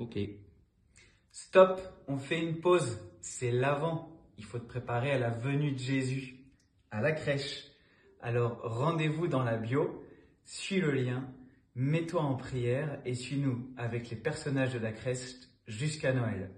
Ok. Stop, on fait une pause. C'est l'avant. Il faut te préparer à la venue de Jésus, à la crèche. Alors rendez-vous dans la bio, suis le lien, mets-toi en prière et suis-nous avec les personnages de la crèche jusqu'à Noël.